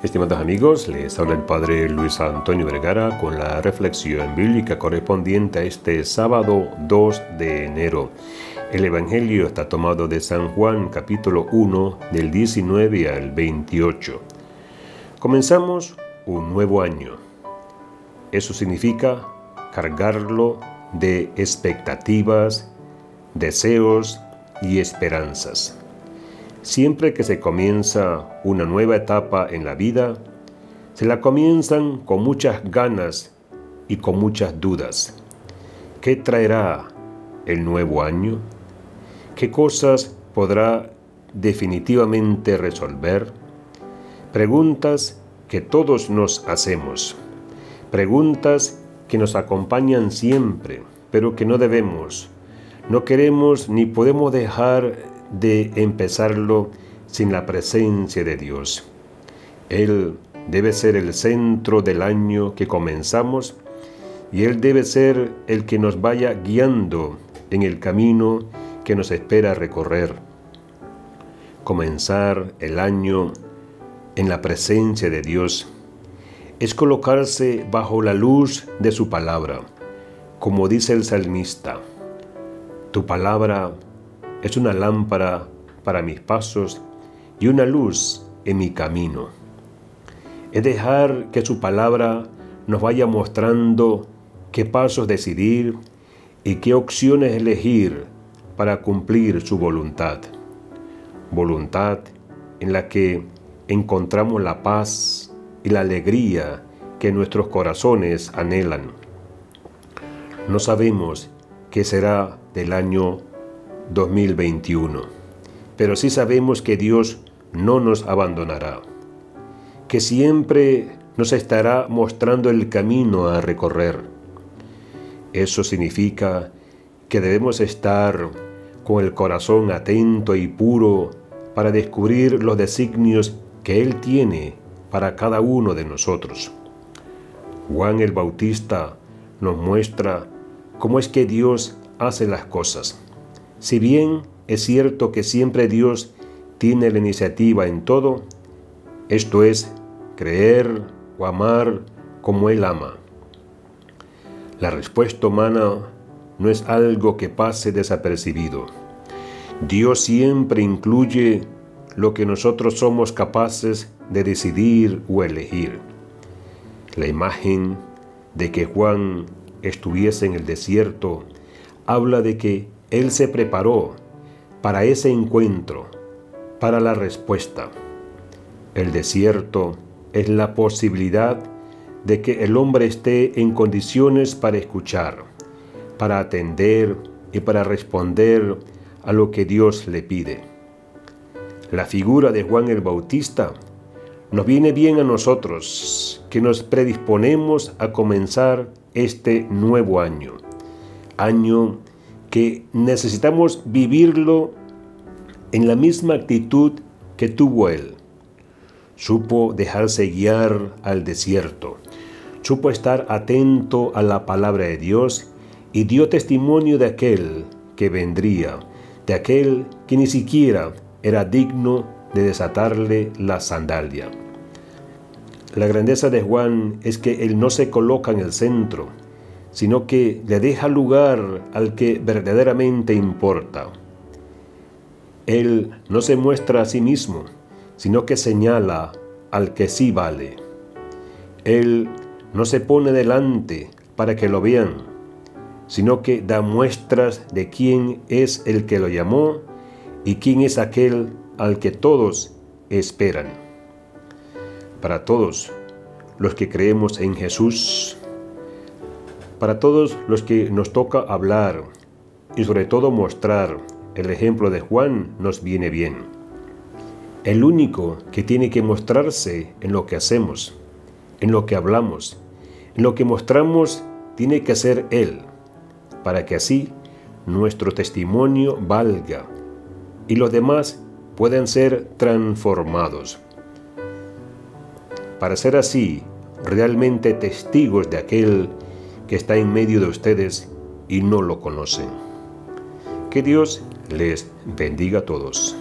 Estimados amigos, les habla el Padre Luis Antonio Vergara con la reflexión bíblica correspondiente a este sábado 2 de enero. El Evangelio está tomado de San Juan capítulo 1 del 19 al 28. Comenzamos un nuevo año. Eso significa cargarlo de expectativas, deseos y esperanzas. Siempre que se comienza una nueva etapa en la vida, se la comienzan con muchas ganas y con muchas dudas. ¿Qué traerá el nuevo año? ¿Qué cosas podrá definitivamente resolver? Preguntas que todos nos hacemos. Preguntas que nos acompañan siempre, pero que no debemos, no queremos ni podemos dejar de empezarlo sin la presencia de Dios. Él debe ser el centro del año que comenzamos y Él debe ser el que nos vaya guiando en el camino que nos espera recorrer. Comenzar el año en la presencia de Dios es colocarse bajo la luz de su palabra, como dice el salmista. Tu palabra es una lámpara para mis pasos y una luz en mi camino. Es dejar que su palabra nos vaya mostrando qué pasos decidir y qué opciones elegir para cumplir su voluntad. Voluntad en la que encontramos la paz y la alegría que nuestros corazones anhelan. No sabemos qué será del año 2021. Pero sí sabemos que Dios no nos abandonará, que siempre nos estará mostrando el camino a recorrer. Eso significa que debemos estar con el corazón atento y puro para descubrir los designios que Él tiene para cada uno de nosotros. Juan el Bautista nos muestra cómo es que Dios hace las cosas. Si bien es cierto que siempre Dios tiene la iniciativa en todo, esto es, creer o amar como Él ama. La respuesta humana no es algo que pase desapercibido. Dios siempre incluye lo que nosotros somos capaces de decidir o elegir. La imagen de que Juan estuviese en el desierto habla de que él se preparó para ese encuentro, para la respuesta. El desierto es la posibilidad de que el hombre esté en condiciones para escuchar, para atender y para responder a lo que Dios le pide. La figura de Juan el Bautista nos viene bien a nosotros, que nos predisponemos a comenzar este nuevo año, año que necesitamos vivirlo en la misma actitud que tuvo él. Supo dejarse guiar al desierto, supo estar atento a la palabra de Dios y dio testimonio de aquel que vendría, de aquel que ni siquiera era digno de desatarle la sandalia. La grandeza de Juan es que él no se coloca en el centro, sino que le deja lugar al que verdaderamente importa. Él no se muestra a sí mismo, sino que señala al que sí vale. Él no se pone delante para que lo vean, sino que da muestras de quién es el que lo llamó y quién es aquel al que todos esperan. Para todos los que creemos en Jesús, para todos los que nos toca hablar y sobre todo mostrar el ejemplo de Juan nos viene bien. El único que tiene que mostrarse en lo que hacemos, en lo que hablamos, en lo que mostramos, tiene que ser Él, para que así nuestro testimonio valga y los demás puedan ser transformados. Para ser así realmente testigos de aquel que está en medio de ustedes y no lo conocen. Que Dios les bendiga a todos.